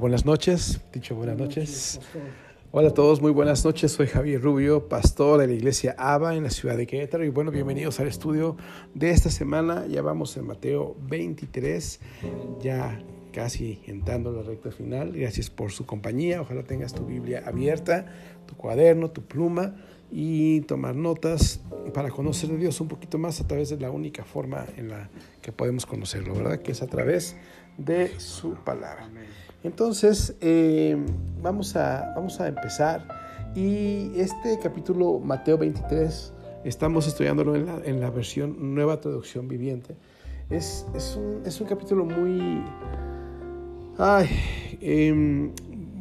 Buenas noches. Dicho buenas noches. Hola a todos, muy buenas noches. Soy Javier Rubio, pastor de la iglesia ABA en la ciudad de Querétaro. Y bueno, bienvenidos al estudio de esta semana. Ya vamos en Mateo 23, ya casi entrando a la recta final. Gracias por su compañía. Ojalá tengas tu Biblia abierta, tu cuaderno, tu pluma y tomar notas para conocer a Dios un poquito más a través de la única forma en la que podemos conocerlo, ¿verdad? Que es a través de su palabra. Entonces, eh, vamos, a, vamos a empezar. Y este capítulo, Mateo 23, estamos estudiándolo en la, en la versión Nueva Traducción Viviente. Es, es, un, es un, capítulo muy... Ay, eh,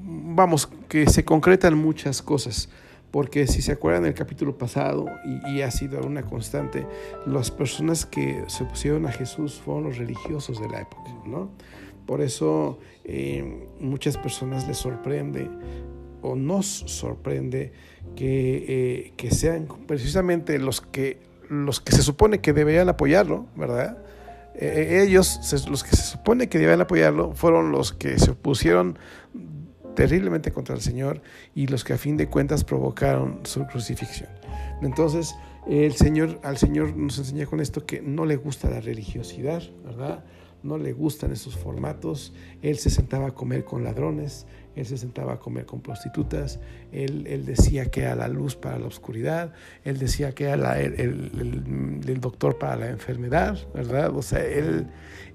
vamos, que se concretan muchas cosas porque si se acuerdan del capítulo pasado, y, y, ha sido una constante, las personas que se opusieron a Jesús fueron los religiosos de la época, ¿no? Por eso eh, muchas personas les sorprende o nos sorprende que, eh, que, sean precisamente los que, los que se supone que deberían apoyarlo, ¿verdad? Eh, ellos, los que se supone que deberían apoyarlo, fueron los que se opusieron terriblemente contra el Señor y los que a fin de cuentas provocaron su crucifixión. Entonces, el Señor, al Señor nos enseña con esto que no le gusta la religiosidad, ¿verdad? No le gustan esos formatos. Él se sentaba a comer con ladrones, él se sentaba a comer con prostitutas, él, él decía que era la luz para la oscuridad, él decía que era el, el, el, doctor para la enfermedad, ¿verdad? O sea, él,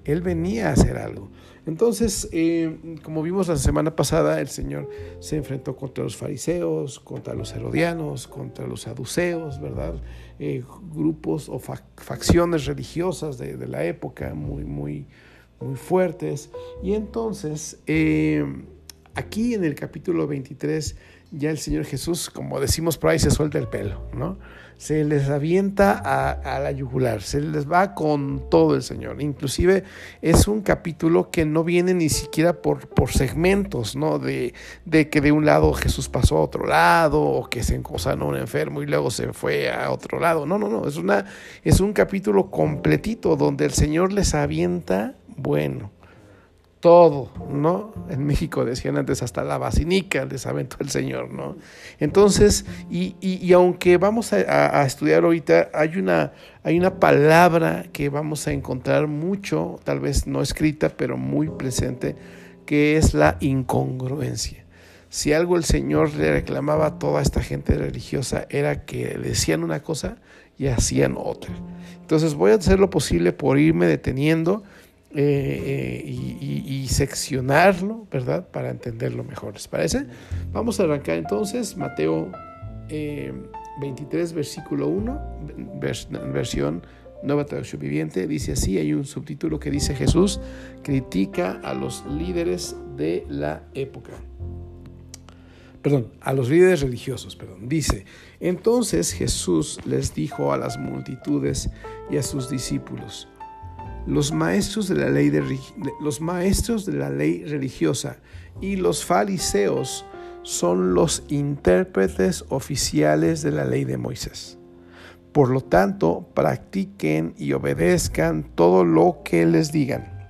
él venía a hacer algo. Entonces, eh, como vimos la semana pasada, el Señor se enfrentó contra los fariseos, contra los herodianos, contra los saduceos, ¿verdad? Eh, grupos o facciones religiosas de, la época muy, muy, muy fuertes. Y entonces, eh, aquí en el capítulo 23, ya el Señor Jesús, como decimos por ahí, se suelta el pelo, ¿no? Se les avienta a, la yugular, se les va con todo el Señor. Inclusive es un capítulo que no viene ni siquiera por, por segmentos, ¿no? De, de, que de un lado Jesús pasó a otro lado, o que se encosanó un enfermo y luego se fue a otro lado. No, no, no, es, una, es un capítulo completito donde el Señor les avienta, bueno, todo, ¿no? En México decían antes hasta la basinica les aventó el Señor, ¿no? Entonces, y, y, aunque vamos a, a, estudiar ahorita, hay una, hay una palabra que vamos a encontrar mucho, tal vez no escrita, pero muy presente, que es la incongruencia. Si algo el Señor le reclamaba a toda esta gente religiosa era que decían una cosa y hacían otra. Entonces voy a hacer lo posible por irme deteniendo eh, eh, y, seccionarlo, ¿verdad? Para entenderlo mejor. ¿Les parece? Vamos a arrancar entonces Mateo eh, 23, versículo 1, vers versión Nueva Traducción Viviente. Dice así, hay un subtítulo que dice Jesús critica a los líderes de la época. Perdón, a los líderes religiosos, perdón. Dice, entonces Jesús les dijo a las multitudes y a sus discípulos, los maestros de la ley, de, los maestros de la ley religiosa y los fariseos son los intérpretes oficiales de la ley de Moisés. Por lo tanto, practiquen y obedezcan todo lo que les digan,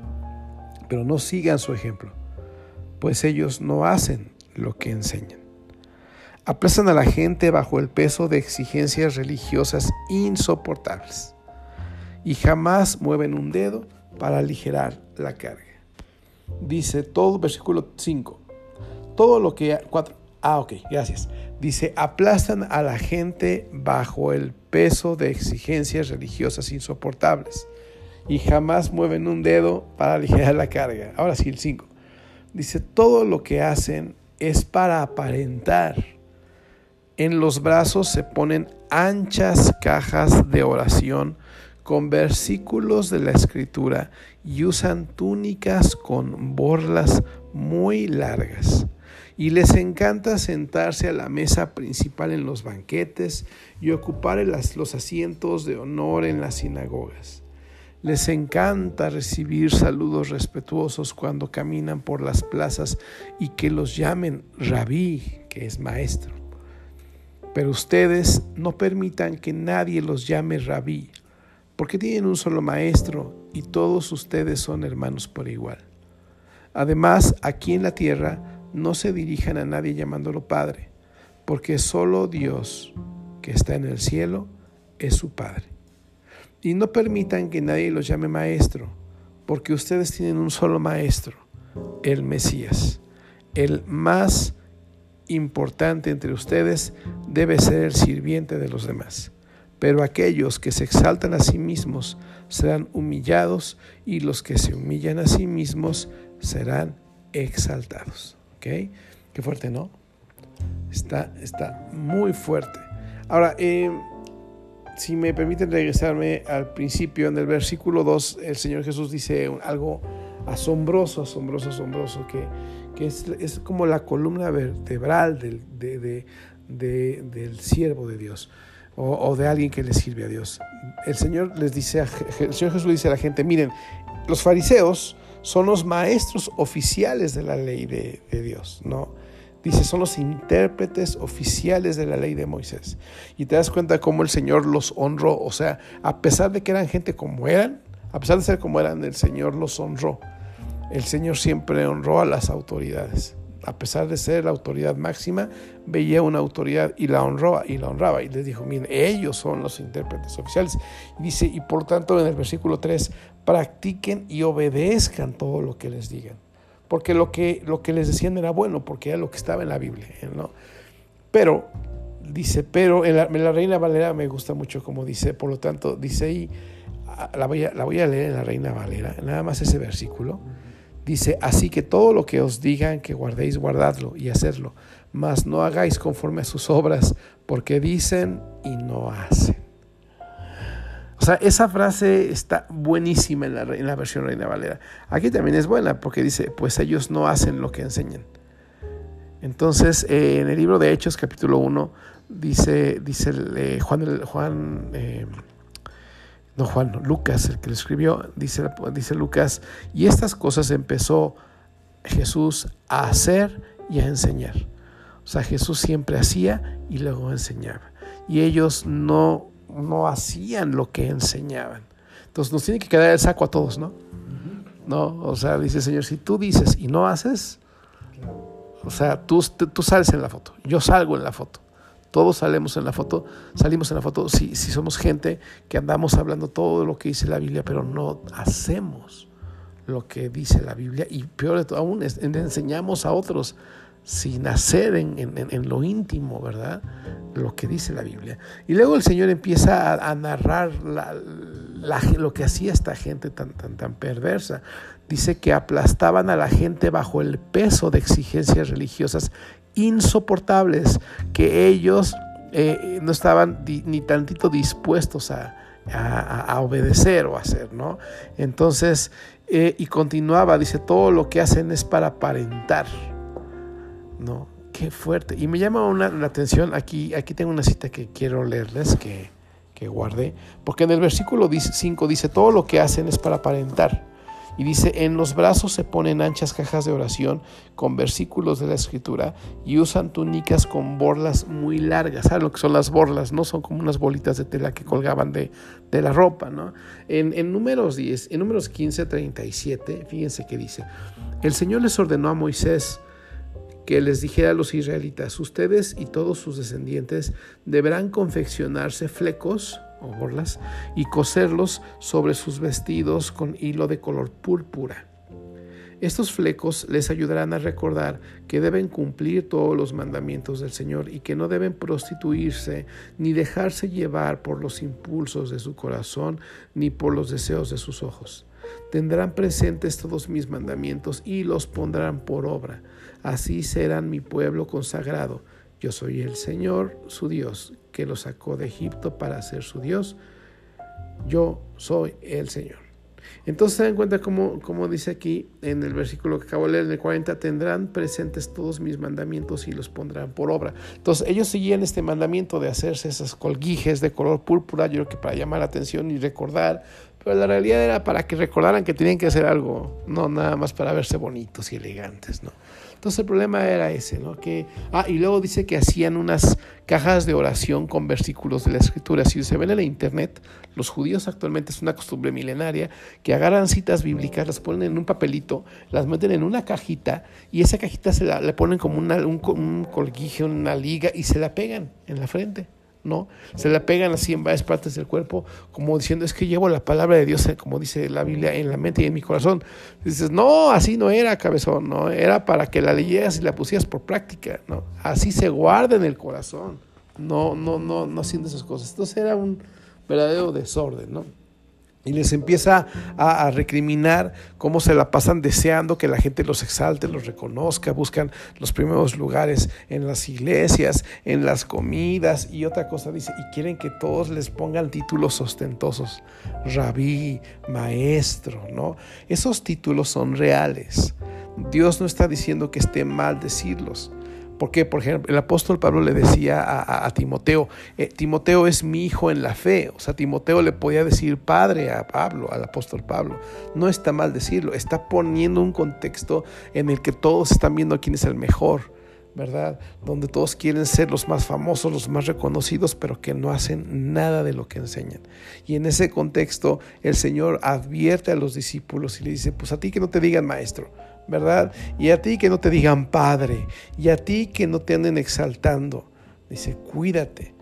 pero no sigan su ejemplo, pues ellos no hacen lo que enseñan. Aplazan a la gente bajo el peso de exigencias religiosas insoportables y jamás mueven un dedo para aligerar la carga. Dice todo, versículo 5, todo lo que... Ah, ok, gracias. Dice, aplastan a la gente bajo el peso de exigencias religiosas insoportables y jamás mueven un dedo para aligerar la carga. Ahora sí, el 5. Dice, todo lo que hacen es para aparentar. En los brazos se ponen anchas cajas de oración con versículos de la escritura y usan túnicas con borlas muy largas. Y les encanta sentarse a la mesa principal en los banquetes y ocupar los asientos de honor en las sinagogas. Les encanta recibir saludos respetuosos cuando caminan por las plazas y que los llamen rabí, que es maestro. Pero ustedes no permitan que nadie los llame rabí, porque tienen un solo maestro y todos ustedes son hermanos por igual. Además, aquí en la tierra no se dirijan a nadie llamándolo Padre, porque solo Dios, que está en el cielo, es su Padre. Y no permitan que nadie los llame Maestro, porque ustedes tienen un solo Maestro, el Mesías. El más importante entre ustedes debe ser el sirviente de los demás. Pero aquellos que se exaltan a sí mismos serán humillados y los que se humillan a sí mismos serán exaltados. ¿Ok? Qué fuerte, ¿no? Está, está muy fuerte. Ahora, eh, si me permiten regresarme al principio, en el versículo 2, el Señor Jesús dice algo asombroso, asombroso, asombroso, que, que es, como la columna vertebral del, del siervo de Dios o, de alguien que le sirve a Dios. El Señor les dice, el Señor Jesús dice a la gente, miren, los fariseos son los maestros oficiales de la ley de, de Dios, ¿no? Dice, son los intérpretes oficiales de la ley de Moisés. Y te das cuenta cómo el Señor los honró. O sea, a pesar de que eran gente como eran, a pesar de ser como eran, el Señor los honró. El Señor siempre honró a las autoridades a pesar de ser la autoridad máxima, veía una autoridad y la honraba y la honraba. Y les dijo, miren, ellos son los intérpretes oficiales. Y dice, y por tanto en el versículo 3, practiquen y obedezcan todo lo que les digan. Porque lo que, lo que les decían era bueno, porque era lo que estaba en la Biblia. ¿no? Pero, dice, pero en la, Reina Valera me gusta mucho como dice, por lo tanto, dice ahí, la voy, a, la voy a leer en la Reina Valera, nada más ese versículo. Dice, así que todo lo que os digan que guardéis, guardadlo y hacerlo, mas no hagáis conforme a sus obras, porque dicen y no hacen. O sea, esa frase está buenísima en la, en la versión Reina Valera. Aquí también es buena porque dice, pues ellos no hacen lo que enseñan. Entonces, eh, en el libro de Hechos, capítulo 1, dice, dice eh, Juan, Juan eh, no Juan, Lucas, el que lo escribió, dice, dice Lucas, y estas cosas empezó Jesús a hacer y a enseñar. O sea, Jesús siempre hacía y luego enseñaba. Y ellos no, no hacían lo que enseñaban. Entonces nos tiene que quedar el saco a todos, ¿no? ¿No? O sea, dice el Señor, si tú dices y no haces, o sea, tú, tú sales en la foto, yo salgo en la foto. Todos salimos en la foto, salimos en la foto si, si somos gente que andamos hablando todo lo que dice la Biblia, pero no hacemos lo que dice la Biblia y peor de todo aún enseñamos a otros sin hacer en, lo íntimo, ¿verdad? Lo que dice la Biblia. Y luego el Señor empieza a, narrar lo que hacía esta gente tan, tan, tan perversa. Dice que aplastaban a la gente bajo el peso de exigencias religiosas insoportables que ellos eh, no estaban ni tantito dispuestos a, obedecer o hacer, ¿no? Entonces, eh, y continuaba, dice, todo lo que hacen es para aparentar, ¿no? Qué fuerte. Y me llama una, la atención, aquí, aquí tengo una cita que quiero leerles, que, que guardé, porque en el versículo 5 dice, todo lo que hacen es para aparentar. Y dice, en los brazos se ponen anchas cajas de oración con versículos de la escritura y usan túnicas con borlas muy largas. ¿Saben lo que son las borlas? No son como unas bolitas de tela que colgaban de, la ropa. ¿no? En, en, números 10, en números 15, 37, fíjense que dice, el Señor les ordenó a Moisés que les dijera a los israelitas, ustedes y todos sus descendientes deberán confeccionarse flecos y coserlos sobre sus vestidos con hilo de color púrpura. Estos flecos les ayudarán a recordar que deben cumplir todos los mandamientos del Señor y que no deben prostituirse ni dejarse llevar por los impulsos de su corazón ni por los deseos de sus ojos. Tendrán presentes todos mis mandamientos y los pondrán por obra. Así serán mi pueblo consagrado yo soy el Señor, su Dios, que lo sacó de Egipto para ser su Dios. Yo soy el Señor. Entonces se dan cuenta como, como dice aquí en el versículo que acabo de leer, en el 40, tendrán presentes todos mis mandamientos y los pondrán por obra. Entonces ellos seguían este mandamiento de hacerse esas colguijes de color púrpura, yo creo que para llamar la atención y recordar, pero la realidad era para que recordaran que tenían que hacer algo, no nada más para verse bonitos y elegantes, ¿no? Entonces el problema era ese, ¿no? Que, ah, y luego dice que hacían unas cajas de oración con versículos de la escritura. Si se ven en la internet, los judíos actualmente es una costumbre milenaria que agarran citas bíblicas, las ponen en un papelito, las meten en una cajita y esa cajita se la, le ponen como una, un, un colguije, una liga y se la pegan en la frente. ¿No? Se la pegan así en varias partes del cuerpo, como diciendo, es que llevo la palabra de Dios, como dice la Biblia, en la mente y en mi corazón. dices, no, así no era, cabezón, ¿no? Era para que la leyeras y la pusieras por práctica, ¿no? Así se guarda en el corazón, no, no, no, no haciendo esas cosas. Entonces era un verdadero desorden, ¿no? Y les empieza a, recriminar cómo se la pasan deseando que la gente los exalte, los reconozca, buscan los primeros lugares en las iglesias, en las comidas y otra cosa dice, y quieren que todos les pongan títulos ostentosos, rabí, maestro, ¿no? Esos títulos son reales. Dios no está diciendo que esté mal decirlos. Porque, por ejemplo, el apóstol Pablo le decía a, Timoteo, eh, Timoteo es mi hijo en la fe. O sea, Timoteo le podía decir padre a Pablo, al apóstol Pablo. No está mal decirlo, está poniendo un contexto en el que todos están viendo quién es el mejor, ¿verdad? Donde todos quieren ser los más famosos, los más reconocidos, pero que no hacen nada de lo que enseñan. Y en ese contexto, el Señor advierte a los discípulos y le dice, pues a ti que no te digan maestro ¿verdad? Y a ti que no te digan Padre, y a ti que no te anden exaltando. Dice, cuídate.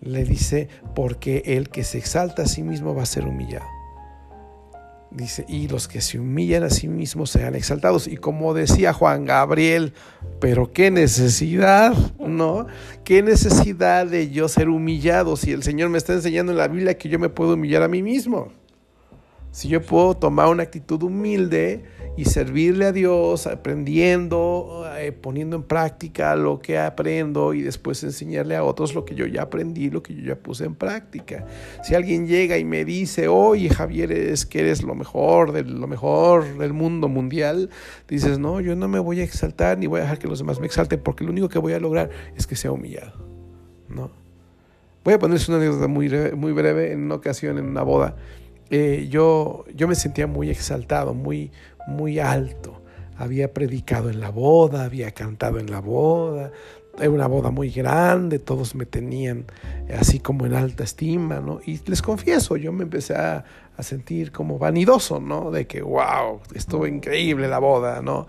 Le dice, porque el que se exalta a sí mismo va a ser humillado. Dice, y los que se humillan a sí mismos serán exaltados. Y como decía Juan Gabriel, pero qué necesidad, ¿no? ¿Qué necesidad de yo ser humillado si el Señor me está enseñando en la Biblia que yo me puedo humillar a mí mismo? Si yo puedo tomar una actitud humilde y servirle a Dios, aprendiendo, eh, poniendo en práctica lo que aprendo y después enseñarle a otros lo que yo ya aprendí, lo que yo ya puse en práctica. Si alguien llega y me dice, oye Javier, es que eres lo mejor, de lo mejor del mundo mundial, dices, no, yo no me voy a exaltar ni voy a dejar que los demás me exalten porque lo único que voy a lograr es que sea humillado. ¿no? Voy a ponerles una anécdota muy, muy breve en una ocasión en una boda. Eh, yo, yo me sentía muy exaltado, muy, muy alto. Había predicado en la boda, había cantado en la boda, era una boda muy grande, todos me tenían así como en alta estima, ¿no? Y les confieso, yo me empecé a, a sentir como vanidoso, ¿no? De que, wow, estuvo increíble la boda, ¿no?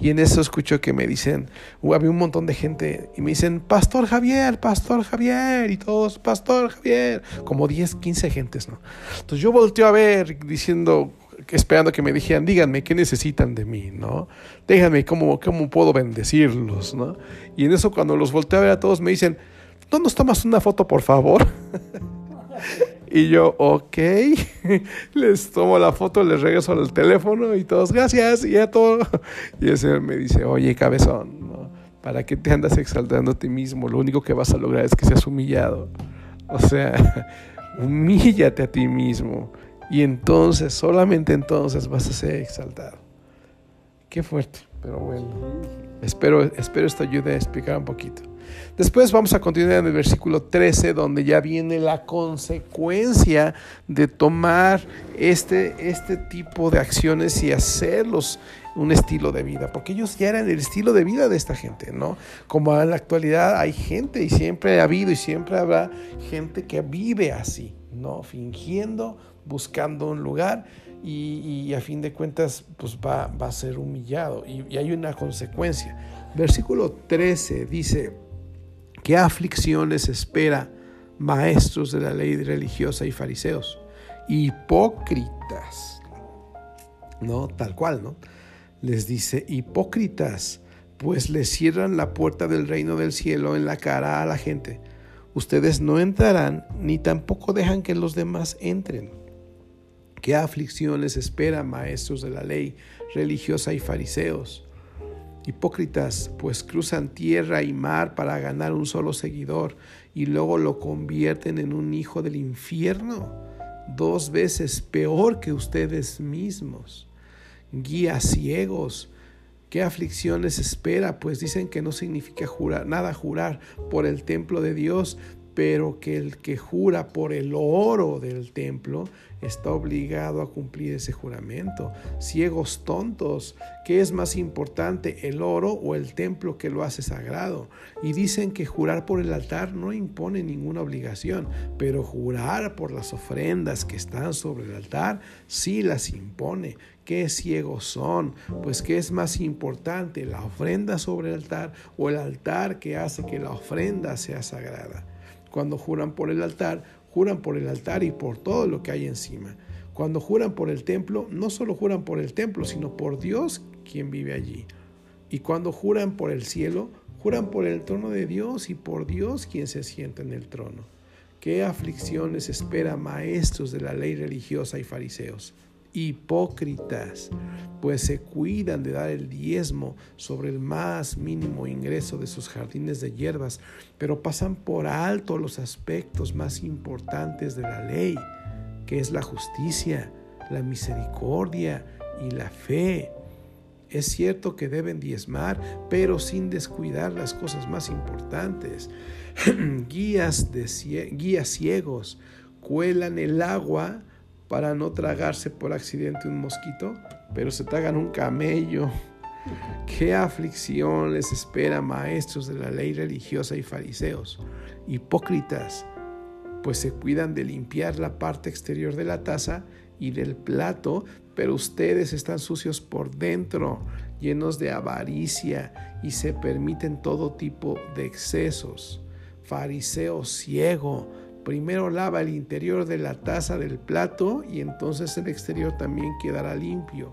Y en eso escucho que me dicen, uh, había un montón de gente y me dicen, Pastor Javier, Pastor Javier, y todos, Pastor Javier, como 10, 15 gentes, ¿no? Entonces yo volteo a ver diciendo, esperando que me dijeran, díganme qué necesitan de mí, ¿no? Déjenme cómo, cómo puedo bendecirlos, ¿no? Y en eso cuando los volteo a ver a todos me dicen, ¿no nos tomas una foto, por favor? Y yo, ok, les tomo la foto, les regreso al teléfono y todos, gracias, y ya todo. Y ese me dice, oye, cabezón, ¿para qué te andas exaltando a ti mismo? Lo único que vas a lograr es que seas humillado. O sea, humíllate a ti mismo. Y entonces, solamente entonces vas a ser exaltado. Qué fuerte, pero bueno. Espero, espero esto ayude a explicar un poquito. Después vamos a continuar en el versículo 13, donde ya viene la consecuencia de tomar este, este tipo de acciones y hacerlos un estilo de vida, porque ellos ya eran el estilo de vida de esta gente, ¿no? Como en la actualidad hay gente y siempre ha habido y siempre habrá gente que vive así, ¿no? Fingiendo, buscando un lugar y, a fin de cuentas pues va, va a ser humillado y, hay una consecuencia. Versículo 13 dice, ¿Qué aflicciones espera maestros de la ley religiosa y fariseos? Hipócritas. No, tal cual, ¿no? Les dice, hipócritas, pues les cierran la puerta del reino del cielo en la cara a la gente. Ustedes no entrarán ni tampoco dejan que los demás entren. ¿Qué aflicciones espera maestros de la ley religiosa y fariseos? Hipócritas, pues cruzan tierra y mar para ganar un solo seguidor y luego lo convierten en un hijo del infierno, dos veces peor que ustedes mismos. Guías ciegos, ¿qué aflicciones espera? Pues dicen que no significa jurar, nada jurar por el templo de Dios, pero que el que jura por el oro del templo está obligado a cumplir ese juramento. Ciegos tontos, ¿qué es más importante, el oro o el templo que lo hace sagrado? Y dicen que jurar por el altar no impone ninguna obligación, pero jurar por las ofrendas que están sobre el altar sí las impone. ¿Qué ciegos son? Pues ¿qué es más importante, la ofrenda sobre el altar o el altar que hace que la ofrenda sea sagrada? Cuando juran por el altar, juran por el altar y por todo lo que hay encima. Cuando juran por el templo, no solo juran por el templo, sino por Dios quien vive allí. Y cuando juran por el cielo, juran por el trono de Dios y por Dios quien se sienta en el trono. ¿Qué aflicciones espera maestros de la ley religiosa y fariseos? Hipócritas, pues se cuidan de dar el diezmo sobre el más mínimo ingreso de sus jardines de hierbas, pero pasan por alto los aspectos más importantes de la ley, que es la justicia, la misericordia y la fe. Es cierto que deben diezmar, pero sin descuidar las cosas más importantes. guías, de, guías ciegos cuelan el agua para no tragarse por accidente un mosquito, pero se tragan un camello. ¿Qué aflicción les espera, maestros de la ley religiosa y fariseos, hipócritas? Pues se cuidan de limpiar la parte exterior de la taza y del plato, pero ustedes están sucios por dentro, llenos de avaricia y se permiten todo tipo de excesos. Fariseo ciego, Primero lava el interior de la taza del plato y entonces el exterior también quedará limpio.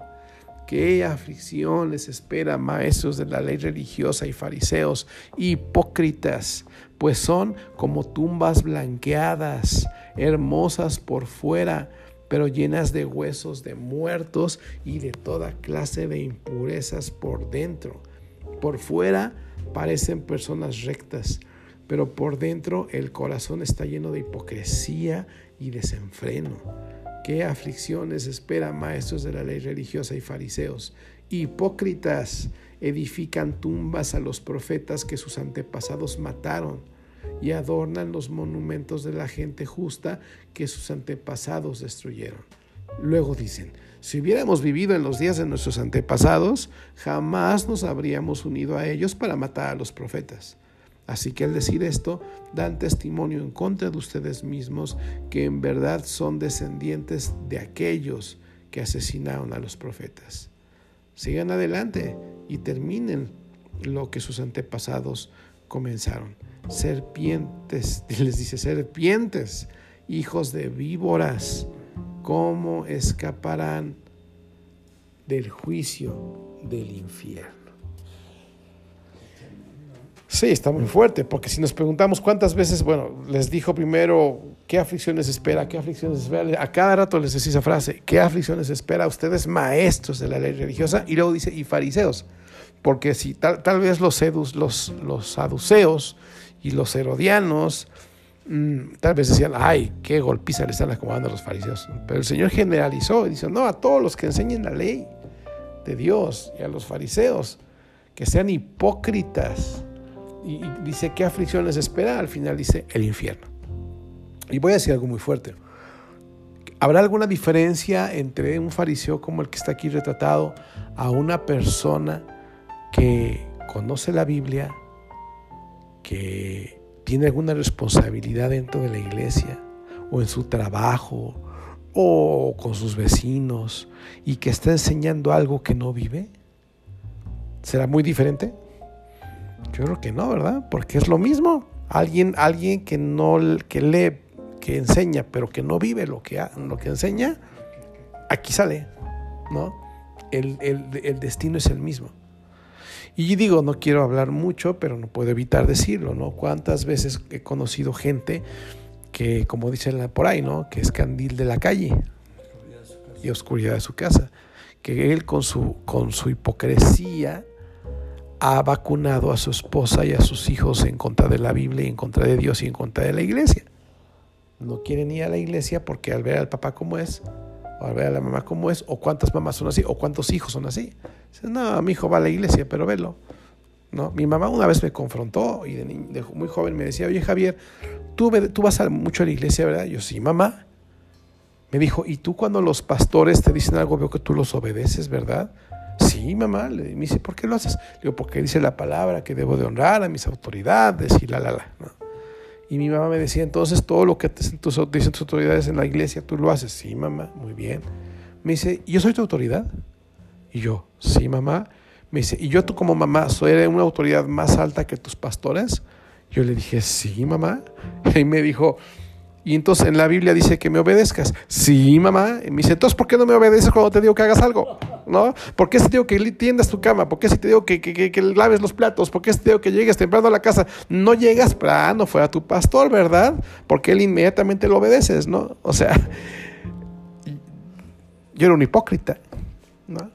Qué aflicción les espera, maestros de la ley religiosa y fariseos, hipócritas, pues son como tumbas blanqueadas, hermosas por fuera, pero llenas de huesos de muertos y de toda clase de impurezas por dentro. Por fuera parecen personas rectas, pero por dentro el corazón está lleno de hipocresía y desenfreno. ¿Qué aflicciones espera maestros de la ley religiosa y fariseos? Hipócritas edifican tumbas a los profetas que sus antepasados mataron y adornan los monumentos de la gente justa que sus antepasados destruyeron. Luego dicen, si hubiéramos vivido en los días de nuestros antepasados, jamás nos habríamos unido a ellos para matar a los profetas. Así que al decir esto, dan testimonio en contra de ustedes mismos que en verdad son descendientes de aquellos que asesinaron a los profetas. Sigan adelante y terminen lo que sus antepasados comenzaron. Serpientes, les dice serpientes, hijos de víboras, ¿cómo escaparán del juicio del infierno? Sí, está muy fuerte, porque si nos preguntamos cuántas veces, bueno, les dijo primero qué aflicciones espera, qué aflicciones espera, a cada rato les decía esa frase, qué aflicciones espera a ustedes maestros de la ley religiosa, y luego dice, y fariseos, porque si tal, tal vez los, sedus, los, los saduceos y los herodianos, mm, tal vez decían, ay, qué golpiza le están acomodando a los fariseos, pero el Señor generalizó y dice, no, a todos los que enseñen la ley de Dios y a los fariseos, que sean hipócritas y, dice, ¿qué aflicción les espera? Al final dice, el infierno. Y voy a decir algo muy fuerte. ¿Habrá alguna diferencia entre un fariseo como el que está aquí retratado a una persona que conoce la Biblia, que tiene alguna responsabilidad dentro de la iglesia o en su trabajo o con sus vecinos y que está enseñando algo que no vive? ¿Será muy diferente? Yo creo que no, ¿verdad? Porque es lo mismo. Alguien, alguien que no que lee, que enseña, pero que no vive lo que, lo que enseña, aquí sale, ¿no? El, el destino es el mismo. Y digo, no quiero hablar mucho, pero no puedo evitar decirlo, ¿no? ¿Cuántas veces he conocido gente que, como dicen por ahí, ¿no? Que es candil de la calle y oscuridad de su casa. Que él con su, con su hipocresía ha vacunado a su esposa y a sus hijos en contra de la Biblia y en contra de Dios y en contra de la iglesia. No quieren ir a la iglesia porque al ver al papá como es, o al ver a la mamá como es, o cuántas mamás son así, o cuántos hijos son así. No, mi hijo va a la iglesia, pero velo. ¿No? Mi mamá una vez me confrontó y de, muy joven me decía, oye Javier, ¿tú, tú vas mucho a la iglesia, ¿verdad? Yo, sí, mamá. Me dijo, ¿y tú cuando los pastores te dicen algo, veo que tú los obedeces, ¿verdad? Sí, mamá. Le, me dice, ¿por qué lo haces? Le digo, porque dice la palabra que debo de honrar a mis autoridades y la, la, la. Y mi mamá me decía, entonces todo lo que te dicen tus, autoridades en la iglesia, tú lo haces. Sí, mamá, muy bien. Me dice, ¿y yo soy tu autoridad? Y yo, sí, mamá. Me dice, ¿y yo tú como mamá soy una autoridad más alta que tus pastores? Yo le dije, sí, mamá. Y me dijo, y entonces en la Biblia dice que me obedezcas. Sí, mamá. Y me dice, entonces, ¿por qué no me obedeces cuando te digo que hagas algo? ¿No? ¿Por qué si te digo que tiendas tu cama? ¿Por qué si te digo que, que, que, laves los platos? ¿Por qué si te digo que llegues temprano a la casa? No llegas, ah, no fuera tu pastor, ¿verdad? Porque él inmediatamente lo obedeces, ¿no? O sea, yo era un hipócrita, ¿no?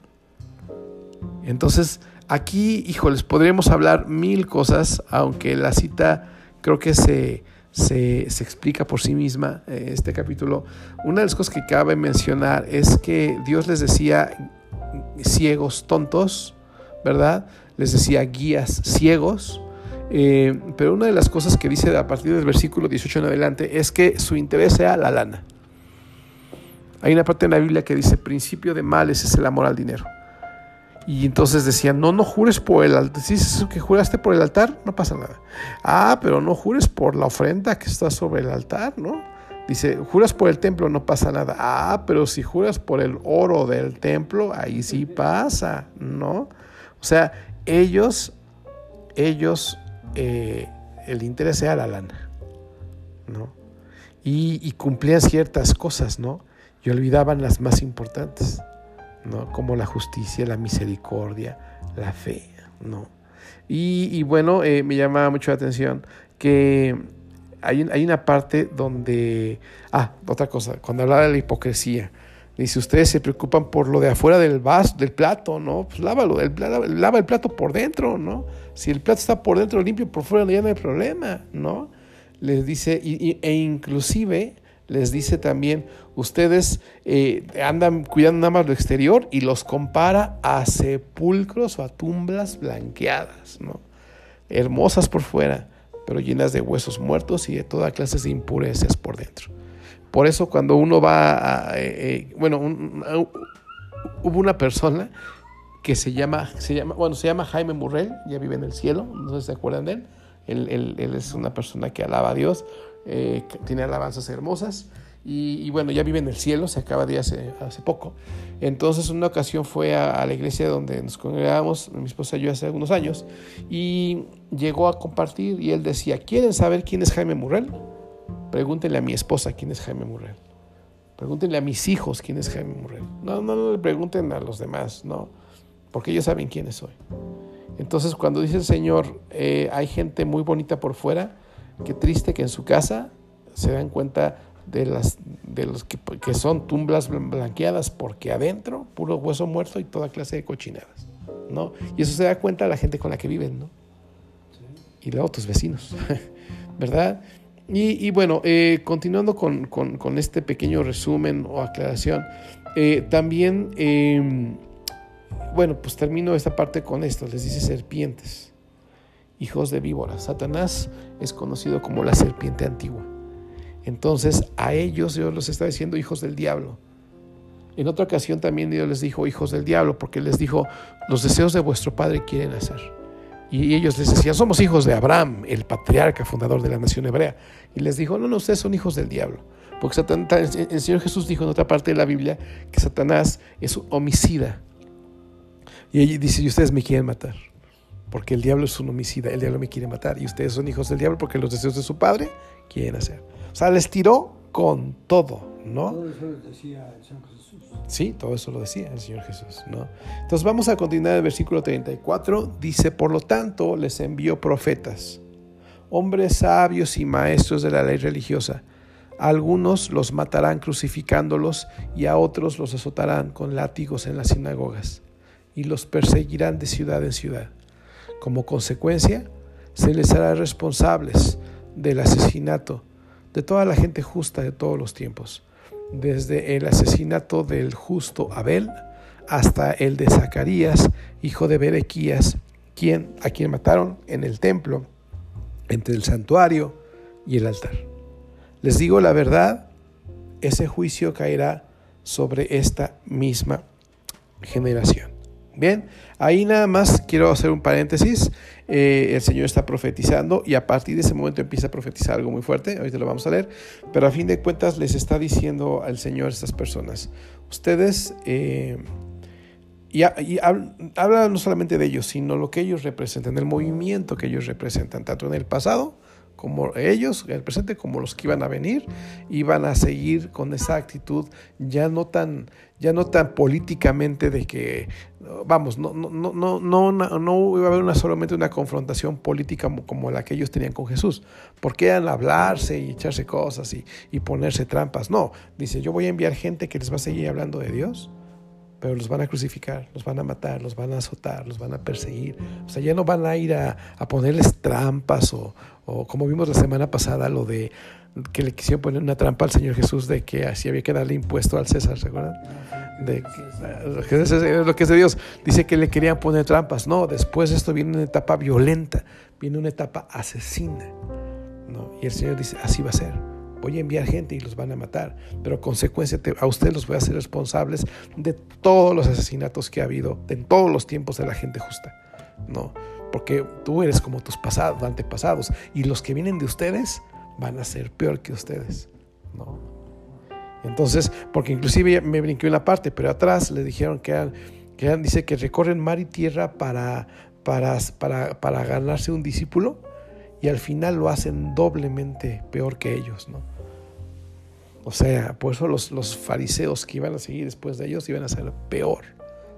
Entonces, aquí, híjoles, podríamos hablar mil cosas, aunque la cita creo que se se, explica por sí misma eh, este capítulo. Una de las cosas que cabe mencionar es que Dios les decía ciegos tontos, ¿verdad? Les decía guías ciegos. Eh, pero una de las cosas que dice a partir del versículo 18 en adelante es que su interés sea la lana. Hay una parte en la Biblia que dice, principio de males es el amor al dinero. Y entonces decían, no, no jures por el altar. Si dices que juraste por el altar, no pasa nada. Ah, pero no jures por la ofrenda que está sobre el altar, ¿no? Dice, juras por el templo, no pasa nada. Ah, pero si juras por el oro del templo, ahí sí pasa, ¿no? O sea, ellos, ellos, eh, el interés era la lana, ¿no? Y, y cumplían ciertas cosas, ¿no? Y olvidaban las más importantes. ¿No? Como la justicia, la misericordia, la fe, ¿no? Y, bueno, eh, me llama mucho la atención que hay, una parte donde, ah, otra cosa, cuando hablaba de la hipocresía, dice, ustedes se preocupan por lo de afuera del vaso, del plato, ¿no? Pues lávalo, el, lava, el plato por dentro, ¿no? Si el plato está por dentro limpio, por fuera ya no hay problema, ¿no? Les dice, e inclusive les dice también, ustedes eh, andan cuidando nada más lo exterior y los compara a sepulcros o a tumbas blanqueadas, ¿no? hermosas por fuera, pero llenas de huesos muertos y de toda clase de impurezas por dentro. Por eso cuando uno va a, eh, eh, bueno, hubo una persona que se llama, se llama, bueno, se llama Jaime Murrell, ya vive en el cielo, no sé si se acuerdan de él. Él, es una persona que alaba a Dios, tiene alabanzas hermosas. Y, bueno, ya vive en el cielo, se acaba de hace, hace poco. Entonces, en una ocasión fue a, la iglesia donde nos congregamos, mi esposa y yo hace algunos años, y llegó a compartir y él decía, ¿quieren saber quién es Jaime Murrell? Pregúntenle a mi esposa quién es Jaime Murrell. Pregúntenle a mis hijos quién es Jaime Murrell. No, no, no le pregunten a los demás, no, porque ellos saben quiénes soy. Entonces, cuando dice el Señor, eh, hay gente muy bonita por fuera, Qué triste que en su casa se dan cuenta de, las, de los que, que son tumbas blanqueadas, porque adentro, puro hueso muerto y toda clase de cochinadas. ¿no? Y eso se da cuenta la gente con la que viven, ¿no? Y luego tus vecinos, ¿verdad? Y, bueno, eh, continuando con, con, este pequeño resumen o aclaración, eh, también, em, bueno, pues termino esta parte con esto, les dice serpientes hijos de víboras. Satanás es conocido como la serpiente antigua. Entonces a ellos Dios los está diciendo hijos del diablo. En otra ocasión también Dios les dijo hijos del diablo porque les dijo los deseos de vuestro padre quieren hacer. Y ellos les decían, somos hijos de Abraham, el patriarca fundador de la nación hebrea. Y les dijo, no, no, ustedes son hijos del diablo. Porque Satanás, el Señor Jesús dijo en otra parte de la Biblia que Satanás es homicida. Y dice, y ustedes me quieren matar porque el diablo es un homicida, el diablo me quiere matar y ustedes son hijos del diablo porque los deseos de su padre quieren hacer. O sea, les tiró con todo, ¿no? Todo eso lo decía el Señor Jesús. Sí, todo eso lo decía el Señor Jesús, ¿no? Entonces vamos a continuar el versículo 34, dice, por lo tanto les envió profetas, hombres sabios y maestros de la ley religiosa. algunos los matarán crucificándolos y a otros los azotarán con látigos en las sinagogas y los perseguirán de ciudad en ciudad como consecuencia, se les hará responsables del asesinato de toda la gente justa de todos los tiempos, desde el asesinato del justo Abel hasta el de Zacarías, hijo de Berequías, quien, a quien mataron en el templo, entre el santuario y el altar. Les digo la verdad, ese juicio caerá sobre esta misma generación. Bien, ahí nada más quiero hacer un paréntesis. Eh, el Señor está profetizando y a partir de ese momento empieza a profetizar algo muy fuerte. Ahorita lo vamos a leer. Pero a fin de cuentas les está diciendo al Señor estas personas: Ustedes. Eh, y, habla no solamente de ellos, sino lo que ellos representan, el movimiento que ellos representan, tanto en el pasado como ellos, en el presente, como los que iban a venir, iban a seguir con esa actitud ya no tan, ya no tan políticamente de que, vamos, no, no, no, no, no, iba a haber una, solamente una confrontación política como, la que ellos tenían con Jesús, porque eran hablarse y echarse cosas y, y ponerse trampas. No, dice, yo voy a enviar gente que les va a seguir hablando de Dios pero los van a crucificar, los van a matar, los van a azotar, los van a perseguir. O sea, ya no van a ir a, ponerles trampas o, como vimos la semana pasada, lo de que le quisieron poner una trampa al Señor Jesús de que así había que darle impuesto al César, ¿se acuerdan? De es lo que es de Dios. Dice que le querían poner trampas. No, después de esto viene una etapa violenta, viene una etapa asesina. ¿no? Y el Señor dice, así va a ser voy a enviar gente y los van a matar, pero consecuencia a ustedes los voy a hacer responsables de todos los asesinatos que ha habido en todos los tiempos de la gente justa, ¿no? Porque tú eres como tus pasados, antepasados y los que vienen de ustedes van a ser peor que ustedes, ¿no? Entonces, porque inclusive me brinqué una parte, pero atrás le dijeron que eran, que dice que recorren mar y tierra para, para, para, para ganarse un discípulo y al final lo hacen doblemente peor que ellos, ¿no? O sea, por eso los, los fariseos que iban a seguir después de ellos iban a ser peor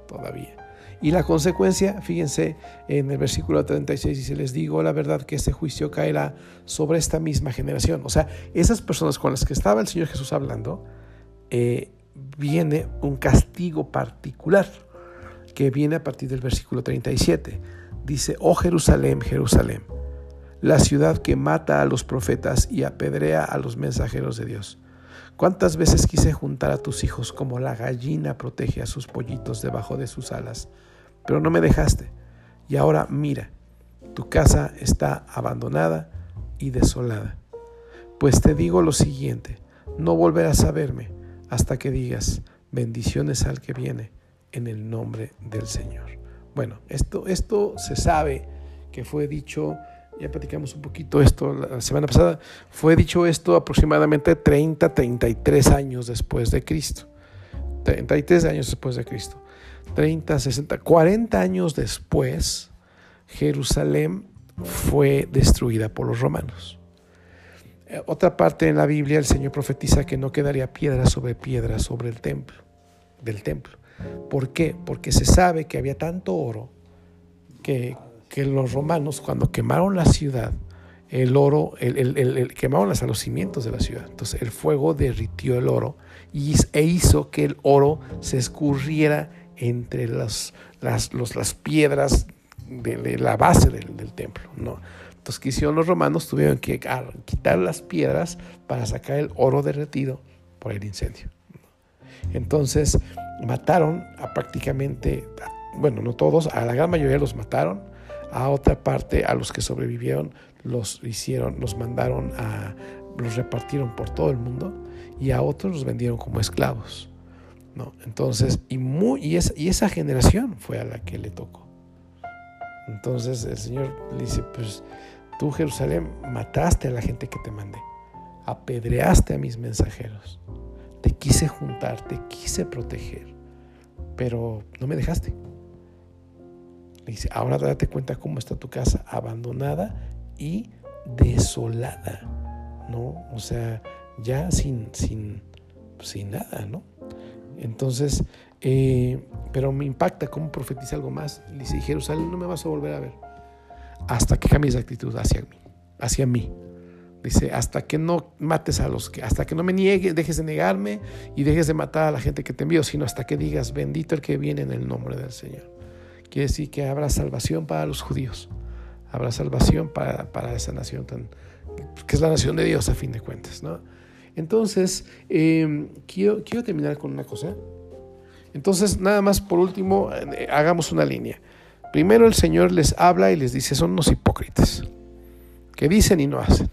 todavía. Y la consecuencia, fíjense, en el versículo 36 dice, les digo la verdad que este juicio caerá sobre esta misma generación. O sea, esas personas con las que estaba el Señor Jesús hablando, eh, viene un castigo particular que viene a partir del versículo 37. Dice, oh Jerusalén, Jerusalén la ciudad que mata a los profetas y apedrea a los mensajeros de Dios. ¿Cuántas veces quise juntar a tus hijos como la gallina protege a sus pollitos debajo de sus alas? Pero no me dejaste. Y ahora mira, tu casa está abandonada y desolada. Pues te digo lo siguiente, no volverás a verme hasta que digas, bendiciones al que viene en el nombre del Señor. Bueno, esto, esto se sabe que fue dicho ya platicamos un poquito esto la semana pasada, fue dicho esto aproximadamente 30, 33 años después de Cristo. 33 años después de Cristo. 30, 60, 40 años después, Jerusalén fue destruida por los romanos. Eh, otra parte en la Biblia, el Señor profetiza que no quedaría piedra sobre piedra sobre el templo, del templo. ¿Por qué? Porque se sabe que había tanto oro que, los romanos cuando quemaron la ciudad, el oro, el, quemaron los cimientos de la ciudad. Entonces el fuego derritió el oro y, e hizo que el oro se escurriera entre las, las, las piedras de, la base del, templo. ¿no? Entonces, ¿qué hicieron los romanos? Tuvieron que quitar las piedras para sacar el oro derretido por el incendio. Entonces, mataron a prácticamente, bueno, no todos, a la gran mayoría los mataron a otra parte, a los que sobrevivieron, los hicieron, los mandaron a, los repartieron por todo el mundo y a otros los vendieron como esclavos. ¿No? Entonces, y, muy, y, esa, y esa generación fue a la que le tocó. Entonces el Señor le dice, pues tú Jerusalén mataste a la gente que te mandé, apedreaste a mis mensajeros, te quise juntar, te quise proteger, pero no me dejaste dice, ahora date cuenta cómo está tu casa, abandonada y desolada, ¿no? O sea, ya sin, sin, sin nada, ¿no? Entonces, eh, pero me impacta cómo profetiza algo más. Le dice, Jerusalén, no me vas a volver a ver hasta que cambies de actitud hacia mí, hacia mí. Dice, hasta que no mates a los que, hasta que no me niegues, dejes de negarme y dejes de matar a la gente que te envío, sino hasta que digas, bendito el que viene en el nombre del Señor. Quiere decir que habrá salvación para los judíos, habrá salvación para, para esa nación tan, que es la nación de Dios a fin de cuentas. ¿no? Entonces, em, quiero, quiero terminar con una cosa. Entonces, nada más por último, eh, hagamos una línea. Primero el Señor les habla y les dice, son unos hipócritas, que dicen y no hacen.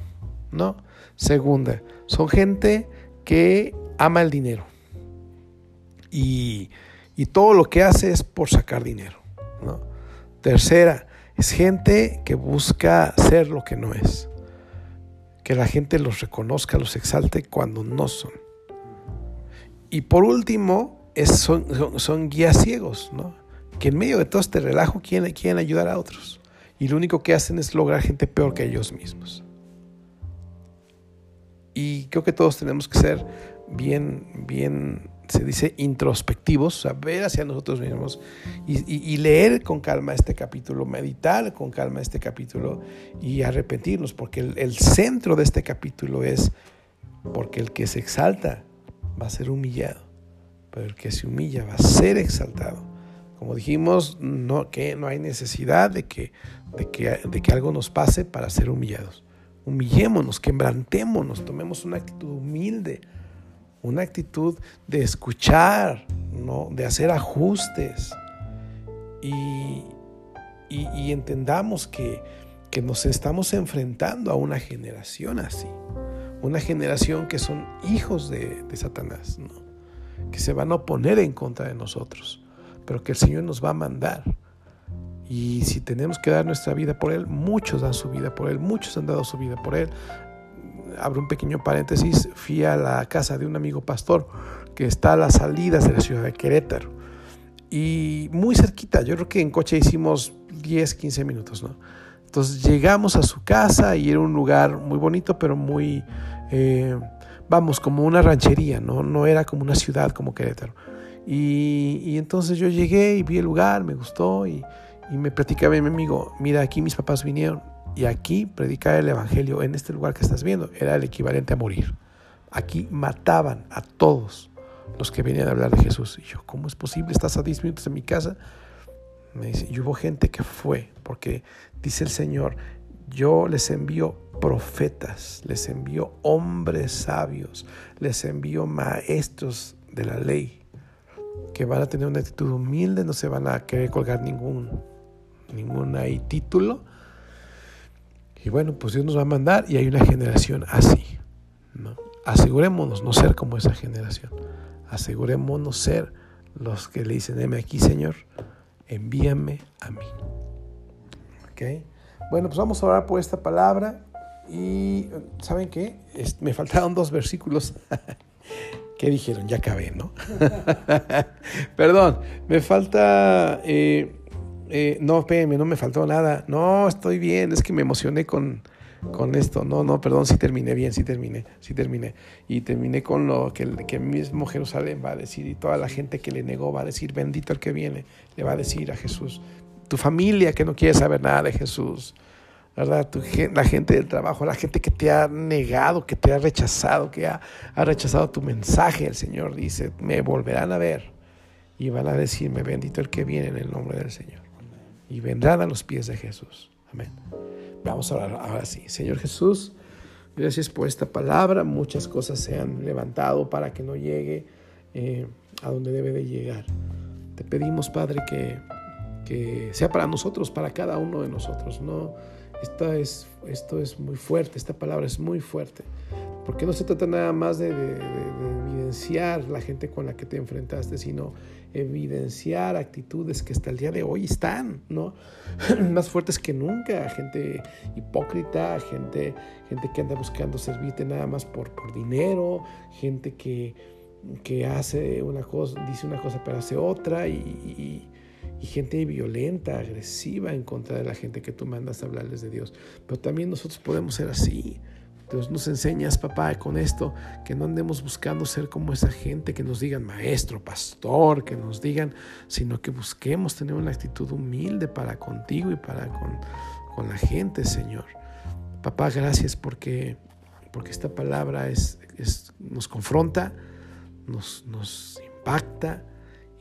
¿no? Segunda, Son gente que ama el dinero. Y, todo lo que hace es por sacar dinero. Tercera, es gente que busca ser lo que no es. Que la gente los reconozca, los exalte cuando no son. Y por último, son, guías ciegos, ¿no? que en medio de todo este relajo quieren, quieren ayudar a otros. Y lo único que hacen es lograr gente peor que ellos mismos. Y creo que todos tenemos que ser bien, bien, se dice, introspectivos, ver hacia nosotros mismos y, leer con calma este capítulo, meditar con calma este capítulo y arrepentirnos, porque el, el centro de este capítulo es, porque el que se exalta va a ser humillado, pero el que se humilla va a ser exaltado. Como dijimos, no, que no hay necesidad de que, de, que, de que algo nos pase para ser humillados. Humillémonos, quebrantémonos, tomemos una actitud humilde, una actitud de escuchar, ¿no? de hacer ajustes y, y, entendamos que, que nos estamos enfrentando a una generación así, una generación que son hijos de, de Satanás, ¿no? que se van a oponer en contra de nosotros pero que el Señor nos va a mandar. Y si tenemos que dar nuestra vida por Él, muchos dan su vida por Él, muchos han dado su vida por Él. Abro un pequeño paréntesis, fui a la casa de un amigo pastor que está a las salidas de la ciudad de Querétaro. Y muy cerquita, yo creo que en coche hicimos 10, 15 minutos, ¿no? Entonces llegamos a su casa y era un lugar muy bonito, pero muy, eh, vamos, como una ranchería, ¿no? No era como una ciudad como Querétaro. Y, entonces yo llegué y vi el lugar, me gustó y, me platicaba mi amigo, mira, aquí mis papás vinieron y aquí predicar el Evangelio en este lugar que estás viendo era el equivalente a morir. Aquí mataban a todos los que venían a hablar de Jesús. Y yo, ¿cómo es posible? Estás a 10 minutos en mi casa. Me dice, y hubo gente que fue, porque dice el Señor, yo les envío profetas, les envío hombres sabios, les envío maestros de la ley que van a tener una actitud humilde, no se van a querer colgar ningún, ningún ahí título. Y bueno, pues Dios nos va a mandar y hay una generación así. ¿no? Asegurémonos no ser como esa generación. Asegurémonos ser los que le dicen, heme aquí Señor, envíame a mí. ¿Okay? Bueno, pues vamos a orar por esta palabra. Y ¿saben qué? Me faltaron dos versículos ¿Qué dijeron? Ya acabé, ¿no? Perdón, me falta... Eh, eh, no, espérenme, no me faltó nada. No, estoy bien, es que me emocioné con, con esto. No, no, perdón, sí terminé bien, sí terminé, sí terminé. Y terminé con lo que, que mismo Jerusalén va a decir y toda la gente que le negó va a decir, bendito el que viene, le va a decir a Jesús. Tu familia que no quiere saber nada de Jesús ¿verdad? la gente del trabajo, la gente que te ha negado, que te ha rechazado, que ha, rechazado tu mensaje, el Señor dice, me volverán a ver y van a decirme, bendito el que viene en el nombre del Señor. Y vendrán a los pies de Jesús. Amén. Vamos a orar ahora sí. Señor Jesús, gracias por esta palabra. Muchas cosas se han levantado para que no llegue eh, a donde debe de llegar. Te pedimos, Padre, que, que sea para nosotros, para cada uno de nosotros. No esto es, esto es muy fuerte, esta palabra es muy fuerte, porque no se trata nada más de, evidenciar la gente con la que te enfrentaste, sino evidenciar actitudes que hasta el día de hoy están, ¿no? Más fuertes que nunca, gente hipócrita, gente, gente que anda buscando servirte nada más por, por dinero, gente que, que hace una cosa, dice una cosa pero hace otra y y gente violenta, agresiva en contra de la gente que tú mandas a hablarles de Dios. Pero también nosotros podemos ser así. Dios nos enseñas, papá, con esto, que no andemos buscando ser como esa gente, que nos digan maestro, pastor, que nos digan, sino que busquemos tener una actitud humilde para contigo y para con, con la gente, Señor. Papá, gracias porque, porque esta palabra es, es nos confronta, nos, nos impacta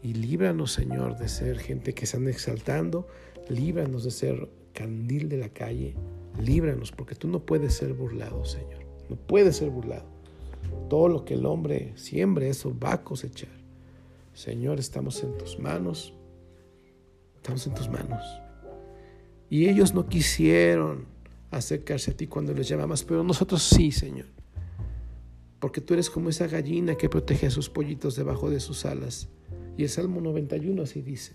y líbranos, Señor, de ser gente que se anda exaltando. Líbranos de ser candil de la calle. Líbranos, porque tú no puedes ser burlado, Señor. No puedes ser burlado. Todo lo que el hombre siembre, eso va a cosechar. Señor, estamos en tus manos. Estamos en tus manos. Y ellos no quisieron acercarse a ti cuando les llamabas, pero nosotros sí, Señor. porque tú eres como esa gallina que protege a sus pollitos debajo de sus alas. Y el Salmo 91 así dice,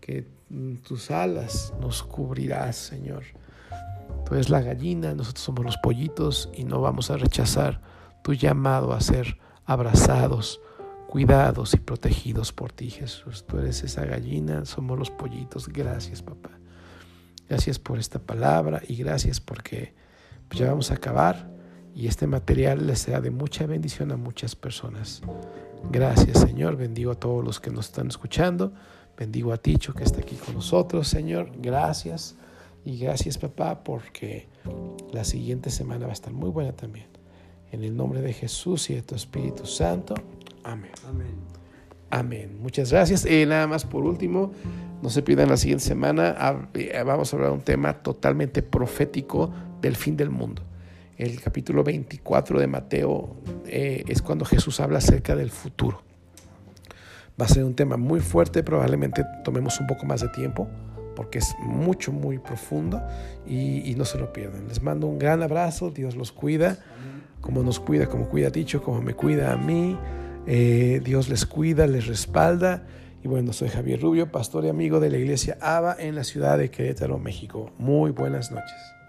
que tus alas nos cubrirás, Señor. Tú eres la gallina, nosotros somos los pollitos y no vamos a rechazar tu llamado a ser abrazados, cuidados y protegidos por ti, Jesús. Tú eres esa gallina, somos los pollitos. Gracias, papá. Gracias por esta palabra y gracias porque ya vamos a acabar y este material les será de mucha bendición a muchas personas. Gracias, Señor. Bendigo a todos los que nos están escuchando. Bendigo a Ticho que está aquí con nosotros, Señor. Gracias. Y gracias, papá, porque la siguiente semana va a estar muy buena también. En el nombre de Jesús y de tu Espíritu Santo. Amén. Amén. Amén. Muchas gracias. Y nada más por último, no se pierdan la siguiente semana. Eh, vamos a hablar de un tema totalmente profético del fin del mundo. El capítulo 24 de Mateo eh, es cuando Jesús habla acerca del futuro. Va a ser un tema muy fuerte, probablemente tomemos un poco más de tiempo porque es mucho, muy profundo y, no se lo pierdan. Les mando un gran abrazo, Dios los cuida, como nos cuida, como cuida a Dicho, como me cuida a mí. Eh, Dios les cuida, les respalda. Y bueno, soy Javier Rubio, pastor y amigo de la iglesia ABA en la ciudad de Querétaro, México. Muy buenas noches.